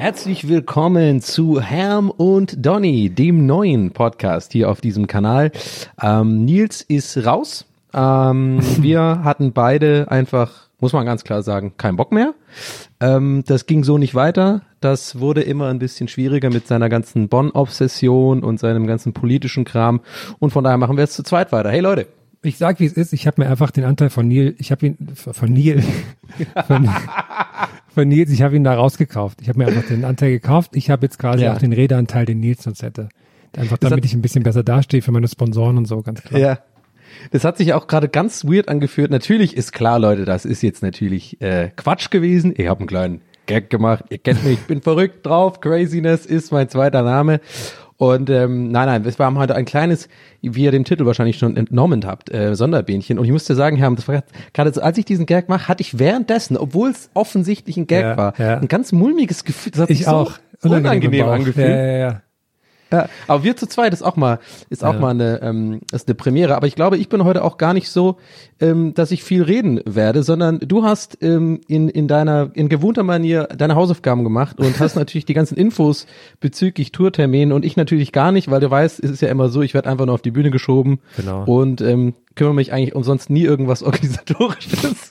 Herzlich willkommen zu Herm und Donny, dem neuen Podcast hier auf diesem Kanal. Ähm, Nils ist raus. Ähm, wir hatten beide einfach, muss man ganz klar sagen, keinen Bock mehr. Ähm, das ging so nicht weiter. Das wurde immer ein bisschen schwieriger mit seiner ganzen Bonn-Obsession und seinem ganzen politischen Kram. Und von daher machen wir jetzt zu zweit weiter. Hey Leute. Ich sag, wie es ist. Ich habe mir einfach den Anteil von Neil, ich habe ihn von Neil, von, von Nils, ich habe ihn da rausgekauft. Ich habe mir einfach den Anteil gekauft. Ich habe jetzt quasi Ja. auch den Redeanteil, den Nils sonst hätte. Einfach damit hat- ich ein bisschen besser dastehe für meine Sponsoren und so, ganz klar. Ja. Das hat sich auch gerade ganz weird angeführt. Natürlich ist klar, Leute, das ist jetzt natürlich äh, Quatsch gewesen. Ich habe einen kleinen Gag gemacht. Ihr kennt mich, ich bin verrückt drauf. Craziness ist mein zweiter Name. Und ähm, nein, nein, wir haben heute ein kleines, wie ihr dem Titel wahrscheinlich schon entnommen habt, äh, Sonderbähnchen. Und ich musste sagen, Herr, das war gerade so, als ich diesen Gag mache, hatte ich währenddessen, obwohl es offensichtlich ein Gag Ja, war, ja. ein ganz mulmiges Gefühl. Das hat Ich sich so auch. unangenehm, Bauch. angefühlt. Ja, ja, ja. Ja, aber wir zu zweit ist auch mal ist auch Ja. mal eine ähm, ist eine Premiere. Aber ich glaube, ich bin heute auch gar nicht so, ähm, dass ich viel reden werde, sondern du hast ähm, in in deiner in gewohnter Manier deine Hausaufgaben gemacht und hast natürlich die ganzen Infos bezüglich Tourterminen und ich natürlich gar nicht, weil du weißt, es ist ja immer so, ich werde einfach nur auf die Bühne geschoben Genau. und ähm, kümmere mich eigentlich um sonst nie irgendwas organisatorisches.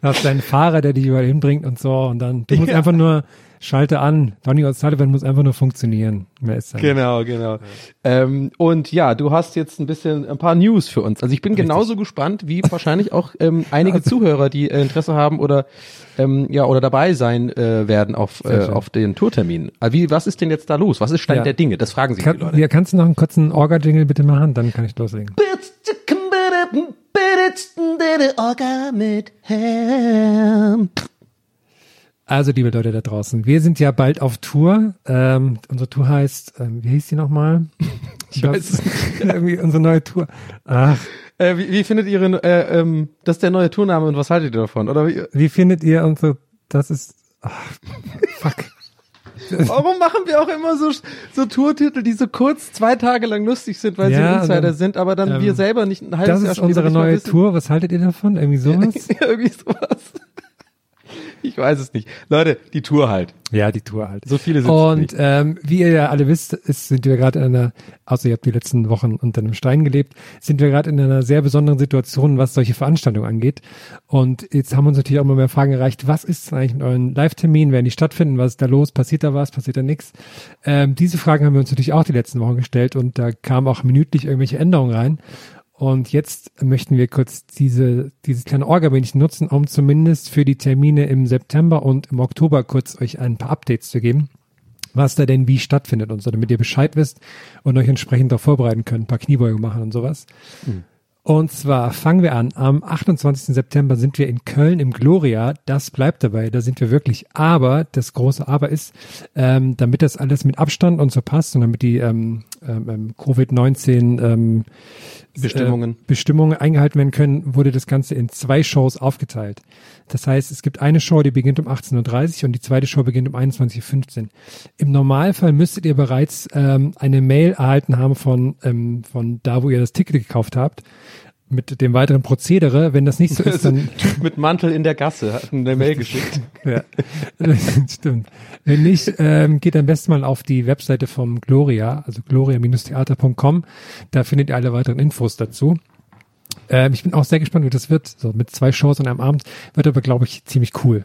Du hast deinen Fahrer, der dich überall hinbringt und so und dann, du musst Ja. einfach nur, schalte an. Donny O'Sullivan muss einfach nur funktionieren. Mehr ist da nicht. Genau, genau. Ähm, und ja, du hast jetzt ein bisschen ein paar News für uns. Also ich bin genauso gespannt wie wahrscheinlich auch ähm, einige Zuhörer, die äh, Interesse haben oder ähm, ja oder dabei sein äh, werden auf äh, auf den Tourtermin. Also wie, was ist denn jetzt da los? Was ist Stand Ja. der Dinge? Das fragen sich die Kann, Leute. ja, kannst du noch einen kurzen Orga-Jingle bitte machen? Dann kann ich loslegen. Also, liebe Leute da draußen, wir sind ja bald auf Tour. Ähm, unsere Tour heißt, ähm, wie hieß die nochmal? Ich weiß es Irgendwie unsere neue Tour. Ach, Äh, wie, wie findet ihr äh, ähm, das ist der neue Tourname und was haltet ihr davon? Oder wie, wie findet ihr unsere, das ist, ach, fuck. warum machen wir auch immer so so Tourtitel, die so kurz zwei Tage lang lustig sind, weil Ja, sie Insider dann, sind, aber dann ähm, wir selber nicht ein halbes Das Jahr ist schon unsere neue. Tour. Was haltet ihr davon? Irgendwie sowas? Irgendwie sowas. Ich weiß es nicht. Leute, die Tour halt. Ja, die Tour halt. So viele sind es Und ähm, wie ihr ja alle wisst, ist, sind wir gerade in einer, außer ihr habt die letzten Wochen unter einem Stein gelebt, sind wir gerade in einer sehr besonderen Situation, was solche Veranstaltungen angeht. Und jetzt haben uns natürlich auch immer mehr Fragen erreicht, was ist eigentlich mit euren Live-Terminen, werden die stattfinden, was ist da los, passiert da was, passiert da nichts? Ähm, diese Fragen haben wir uns natürlich auch die letzten Wochen gestellt und da kamen auch minütlich irgendwelche Änderungen rein. Und jetzt möchten wir kurz diese, dieses kleine Orga-Männchen nutzen, um zumindest für die Termine im September und im Oktober kurz euch ein paar Updates zu geben, was da denn wie stattfindet und so, damit ihr Bescheid wisst und euch entsprechend darauf vorbereiten könnt, ein paar Kniebeuge machen und sowas. Und zwar fangen wir an. Am 28. September sind wir in Köln im Gloria. Das bleibt dabei. Da sind wir wirklich. Aber das große Aber ist, ähm, damit das alles mit Abstand und so passt und damit die ähm, ähm, ähm, Covid-19 ähm, Bestimmungen. äh, Bestimmungen eingehalten werden können, wurde das Ganze in zwei Shows aufgeteilt. Das heißt, es gibt eine Show, die beginnt um 18.30 Uhr und die zweite Show beginnt um 21.15 Uhr. Im Normalfall müsstet ihr bereits ähm, eine Mail erhalten haben von, ähm, von da, wo ihr das Ticket gekauft habt, mit dem weiteren Prozedere. Wenn das nicht so ist, dann Typ mit Mantel in der Gasse hat eine Mail geschickt. ja, stimmt. Wenn nicht, ähm, geht am besten mal auf die Webseite vom Gloria, also gloria-theater.com. Da findet ihr alle weiteren Infos dazu. Ähm, ich bin auch sehr gespannt, wie das wird. So mit zwei Shows an einem Abend wird aber, glaube ich, ziemlich cool.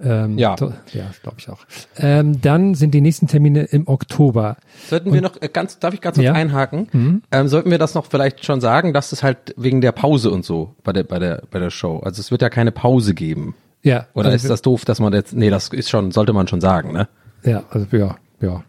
Ähm, Ja. ja, glaube ich auch. Ähm, dann sind die nächsten Termine im Oktober. Sollten wir noch äh, ganz, darf ich ganz kurz Ja. Mhm. einhaken? Ähm, sollten wir das noch vielleicht schon sagen, dass es halt wegen der Pause und so bei der, bei der, bei der Show. Also es wird ja keine Pause geben. Ja. Oder also, ist das doof, dass man jetzt, nee, das ist schon, sollte man schon sagen, ne? Ja, also ja, ja.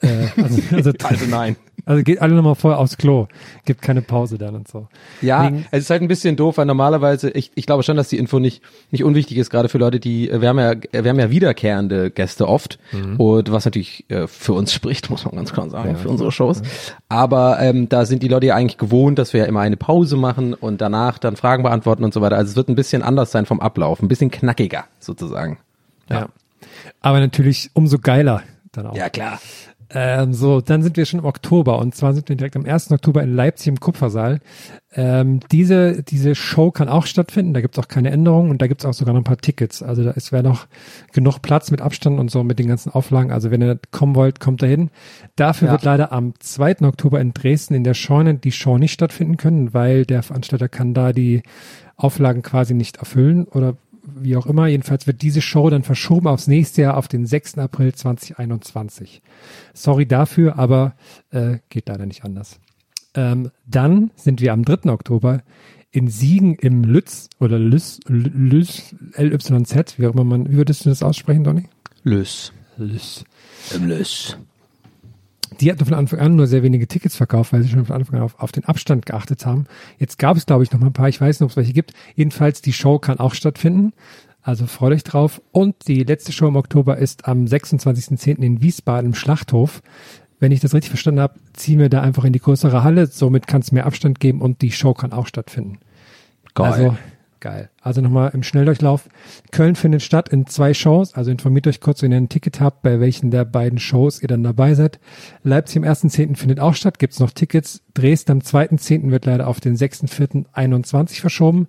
Äh, also, also, Also nein. Also geht alle nochmal vorher aufs Klo. Gibt keine Pause dann und so. Ja, Wegen- es ist halt ein bisschen doof, weil normalerweise, ich, ich glaube schon, dass die Info nicht, nicht unwichtig ist, gerade für Leute, die, äh, wir haben ja, wir haben ja wiederkehrende Gäste oft und was natürlich äh, für uns spricht, muss man ganz klar sagen, für unsere Shows. Aber ähm, da sind die Leute ja eigentlich gewohnt, dass wir ja immer eine Pause machen und danach dann Fragen beantworten und so weiter. Also es wird ein bisschen anders sein vom Ablauf, ein bisschen knackiger sozusagen. Ja. Aber natürlich umso geiler dann auch. Ja, klar. Ähm, so, dann sind wir schon im Oktober und zwar sind wir direkt am 1. Oktober in Leipzig im Kupfersaal. Ähm, diese, diese Show kann auch stattfinden, da gibt's auch keine Änderungen und da gibt's auch sogar noch ein paar Tickets. Also da ist wäre noch genug Platz mit Abstand und so mit den ganzen Auflagen. Also wenn ihr kommen wollt, kommt dahin. Dafür Ja. wird leider am 2. Oktober in Dresden in der Scheune die Show nicht stattfinden können, weil der Veranstalter kann da die Auflagen quasi nicht erfüllen oder wie auch immer. Jedenfalls wird diese Show dann verschoben aufs nächste Jahr auf den 6. April 2021. Sorry dafür, aber äh, geht leider nicht anders. Ähm, dann sind wir am 3. Oktober in Siegen im Lütz oder Lüss, Lüss, LYZ, wie auch immer man, wie würdest du das aussprechen, Donny? Lös. Lüss. Im Lös. Die hatten von Anfang an nur sehr wenige Tickets verkauft, weil sie schon von Anfang an auf, auf den Abstand geachtet haben. Jetzt gab es, glaube ich, noch mal ein paar. Ich weiß nicht, ob es welche gibt. Jedenfalls, die Show kann auch stattfinden. Also freut euch drauf. Und die letzte Show im Oktober ist am 26.10. in Wiesbaden im Schlachthof. Wenn ich das richtig verstanden habe, ziehen wir da einfach in die größere Halle. Somit kann es mehr Abstand geben und die Show kann auch stattfinden. Geil. Also geil. Also nochmal im Schnelldurchlauf. Köln findet statt in zwei Shows. Also informiert euch kurz, wenn ihr ein Ticket habt, bei welchen der beiden Shows ihr dann dabei seid. Leipzig am 1.10. findet auch statt. Gibt's noch Tickets. Dresden am 2.10. wird leider auf den 6.4.21 verschoben.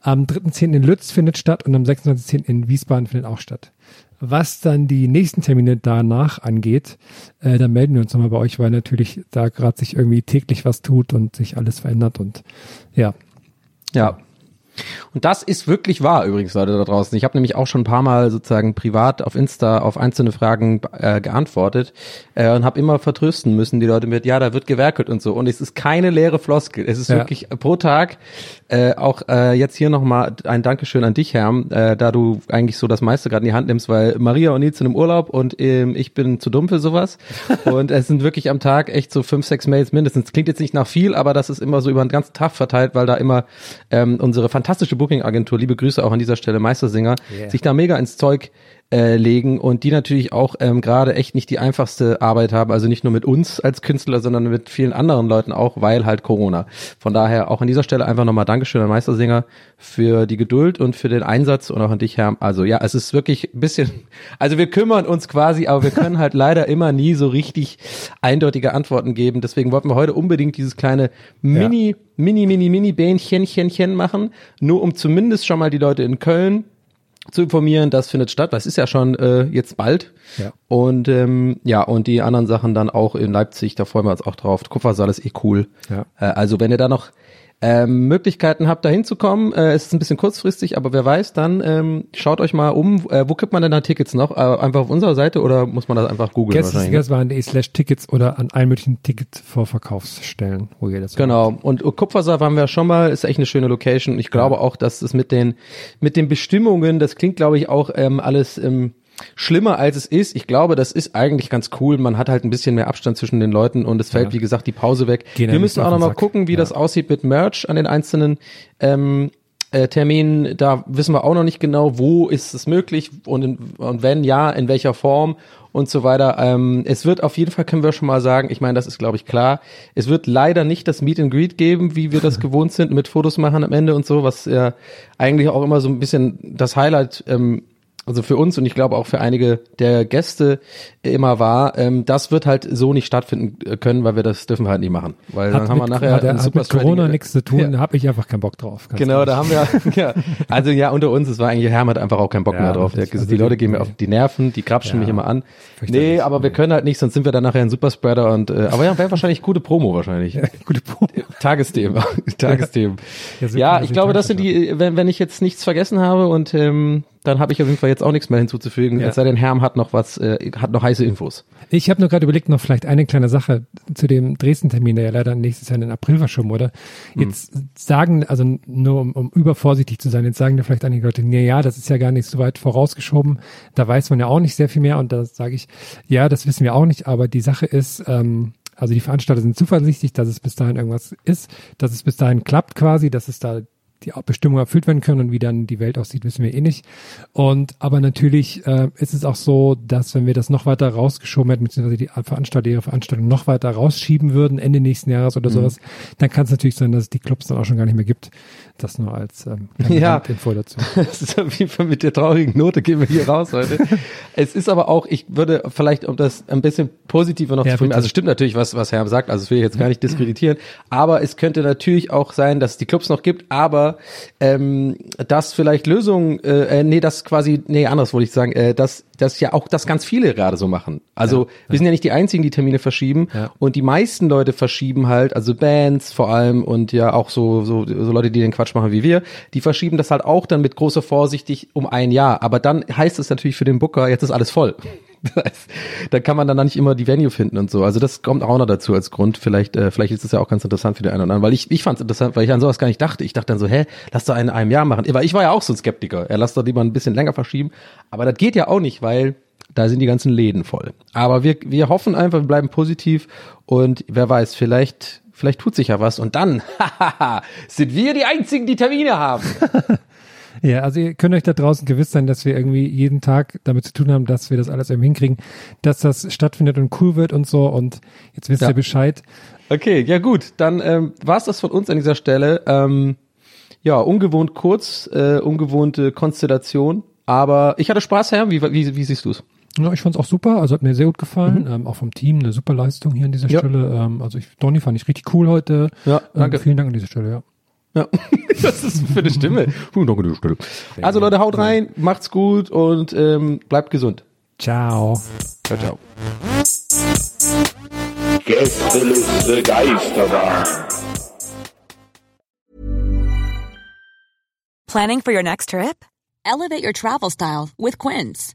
Am 3.10. in Lütz findet statt und am 26.10. in Wiesbaden findet auch statt. Was dann die nächsten Termine danach angeht, äh, dann melden wir uns nochmal bei euch, weil natürlich da gerade sich irgendwie täglich was tut und sich alles verändert und ja, Ja. Und das ist wirklich wahr übrigens, Leute da draußen. Ich habe nämlich auch schon ein paar Mal sozusagen privat auf Insta auf einzelne Fragen äh, geantwortet äh, und habe immer vertrösten müssen die Leute mit, ja, da wird gewerkelt und so. Und es ist keine leere Floskel. Es ist Ja. wirklich pro Tag äh, auch äh, jetzt hier nochmal ein Dankeschön an dich, Herm, äh, da du eigentlich so das meiste gerade in die Hand nimmst, weil Maria und Nils sind im Urlaub und ähm, ich bin zu dumm für sowas. und es sind wirklich am Tag echt so fünf, sechs Mails mindestens. Klingt jetzt nicht nach viel, aber das ist immer so über den ganzen Tag verteilt, weil da immer ähm, unsere fantastische Booking-Agentur, liebe Grüße auch an dieser Stelle, Meistersinger, sich da mega ins Zeug äh, legen und die natürlich auch ähm, gerade echt nicht die einfachste Arbeit haben, also nicht nur mit uns als Künstler, sondern mit vielen anderen Leuten auch, weil halt Corona. Von daher auch an dieser Stelle einfach nochmal Dankeschön an Meistersinger für die Geduld und für den Einsatz und auch an dich, Herr. Also ja, es ist wirklich ein bisschen, also wir kümmern uns quasi, aber wir können halt leider immer nie so richtig eindeutige Antworten geben. Deswegen wollten wir heute unbedingt dieses kleine Mini, Mini, Mini, Mini Bähnchen, machen, nur um zumindest schon mal die Leute in Köln zu informieren, das findet statt. Das ist ja schon äh, jetzt bald. Ja. Und ähm, ja, und die anderen Sachen dann auch in Leipzig, da freuen wir uns auch drauf. Kupfersaal ist eh cool. Ja. Äh, also wenn ihr da noch ähm, Möglichkeiten habt, da hinzukommen, äh, es ist ein bisschen kurzfristig, aber wer weiß, dann ähm, schaut euch mal um. Äh, wo kriegt man denn da Tickets noch? Äh, einfach auf unserer Seite oder muss man das einfach googeln wahrscheinlich? ne? Slash Tickets oder an allen möglichen Ticketvorverkaufsstellen, wo ihr das Genau. Und Kupfersaal waren wir schon mal, ist echt eine schöne Location. Ich glaube auch, dass es mit den, mit den Bestimmungen, das klingt, glaube ich, auch ähm, alles ähm, schlimmer als es ist. Ich glaube, das ist eigentlich ganz cool. Man hat halt ein bisschen mehr Abstand zwischen den Leuten und es fällt, Ja. wie gesagt, die Pause weg. Gehen wir müssen auch noch mal gucken, wie Ja. das aussieht mit Merch an den einzelnen ähm, äh, Terminen. Da wissen wir auch noch nicht genau, wo ist es möglich und, in, und wenn ja, in welcher Form und so weiter. Ähm, es wird auf jeden Fall, können wir schon mal sagen, ich meine, das ist, glaube ich, klar. Es wird leider nicht das Meet and Greet geben, wie wir das gewohnt sind, mit Fotos machen am Ende und so, was ja eigentlich auch immer so ein bisschen das Highlight ähm, also für uns und ich glaube auch für einige der Gäste immer war, ähm, das wird halt so nicht stattfinden können, weil wir das dürfen wir halt nicht machen. Weil Hat dann haben wir nachher hat, ein hat mit Corona nichts zu tun, Ja. da habe ich einfach keinen Bock drauf. Genau, da haben wir, ja, also ja, unter uns, es war eigentlich, Herm hat einfach auch keinen Bock Ja, mehr drauf. Der, die Also Leute die- gehen mir auf die Nerven, die krapschen mich immer an. Nee, aber wir können halt nicht, sonst sind wir dann nachher ein Superspreader und, äh, aber ja, wäre wahrscheinlich gute Promo wahrscheinlich. Gute Probe. Tagesthemen, Tagesthemen. Ja, so ich glaube, das sind die, wenn, wenn ich jetzt nichts vergessen habe und ähm, dann habe ich auf jeden Fall jetzt auch nichts mehr hinzuzufügen. Ja. Es sei denn, Herm hat noch was, äh, hat noch heiße Infos. Ich habe nur gerade überlegt, noch vielleicht eine kleine Sache zu dem Dresden-Termin, der ja leider nächstes Jahr in den April verschoben wurde. Jetzt sagen, also nur um, um übervorsichtig zu sein, jetzt sagen da vielleicht einige Leute, nee, ja, das ist ja gar nicht so weit vorausgeschoben. Da weiß man ja auch nicht sehr viel mehr und da sage ich, ja, das wissen wir auch nicht, aber die Sache ist, ähm, also die Veranstalter sind zuversichtlich, dass es bis dahin irgendwas ist, dass es bis dahin klappt quasi, dass es da die Bestimmungen erfüllt werden können und wie dann die Welt aussieht, wissen wir eh nicht. Und aber natürlich äh, ist es auch so, dass wenn wir das noch weiter rausgeschoben hätten, beziehungsweise die Veranstalter ihre Veranstaltung noch weiter rausschieben würden, Ende nächsten Jahres oder sowas, dann kann es natürlich sein, dass es die Clubs dann auch schon gar nicht mehr gibt. Das nur als ähm, Ja. Randinfo dazu. Das ist auf jeden Fall mit der traurigen Note gehen wir hier raus heute. es ist aber auch, ich würde vielleicht, um das ein bisschen positiver noch Ja, zu formulieren, bitte. also stimmt natürlich, was, was Herr sagt, also das will ich jetzt gar nicht diskreditieren, aber es könnte natürlich auch sein, dass es die Clubs noch gibt, aber ähm, dass vielleicht Lösungen, äh, äh, nee, das quasi, nee, anders wollte ich sagen, äh, dass, dass ja auch das ganz viele gerade so machen. Also wir sind ja nicht die einzigen, die Termine verschieben Ja. und die meisten Leute verschieben halt, also Bands vor allem und ja auch so, so, so Leute, die den Quatsch machen wie wir, die verschieben das halt auch dann mit großer Vorsichtig um ein Jahr. Aber dann heißt es natürlich für den Booker, jetzt ist alles voll. Da kann man dann nicht immer die Venue finden und so. Also das kommt auch noch dazu als Grund. Vielleicht, äh, vielleicht ist es ja auch ganz interessant für den einen oder anderen, weil ich, ich fand es interessant, weil ich an sowas gar nicht dachte. Ich dachte dann so, hä, lass doch in einem Jahr machen. Weil ich war ja auch so ein Skeptiker. Er lass doch lieber ein bisschen länger verschieben. Aber das geht ja auch nicht, weil da sind die ganzen Läden voll. Aber wir, wir hoffen einfach, wir bleiben positiv und wer weiß, vielleicht, vielleicht tut sich ja was und dann, sind wir die einzigen, die Termine haben. Ja, also ihr könnt euch da draußen gewiss sein, dass wir irgendwie jeden Tag damit zu tun haben, dass wir das alles irgendwie hinkriegen, dass das stattfindet und cool wird und so. Und jetzt wisst Ja. ihr Bescheid. Okay, ja gut, dann ähm, war's das von uns an dieser Stelle. Ähm, ja, ungewohnt kurz, äh, ungewohnte Konstellation, aber ich hatte Spaß, Herr. Wie, wie, wie siehst du's? Ja, ich fand's auch super, also hat mir sehr gut gefallen, ähm, auch vom Team eine super Leistung hier an dieser Mhm. Ja. Stelle. Ähm, also ich, Donny fand ich richtig cool heute. Ja, danke. Ähm, vielen Dank an dieser Stelle, ja. Ja, das ist für eine Stimme. Puh, danke, die Stelle. Also Leute, haut rein, macht's gut und ähm, bleibt gesund. Ciao. Ciao, ciao. Gästeliste Geisterbahn. Planning for your next trip? Elevate your travel style with Quince.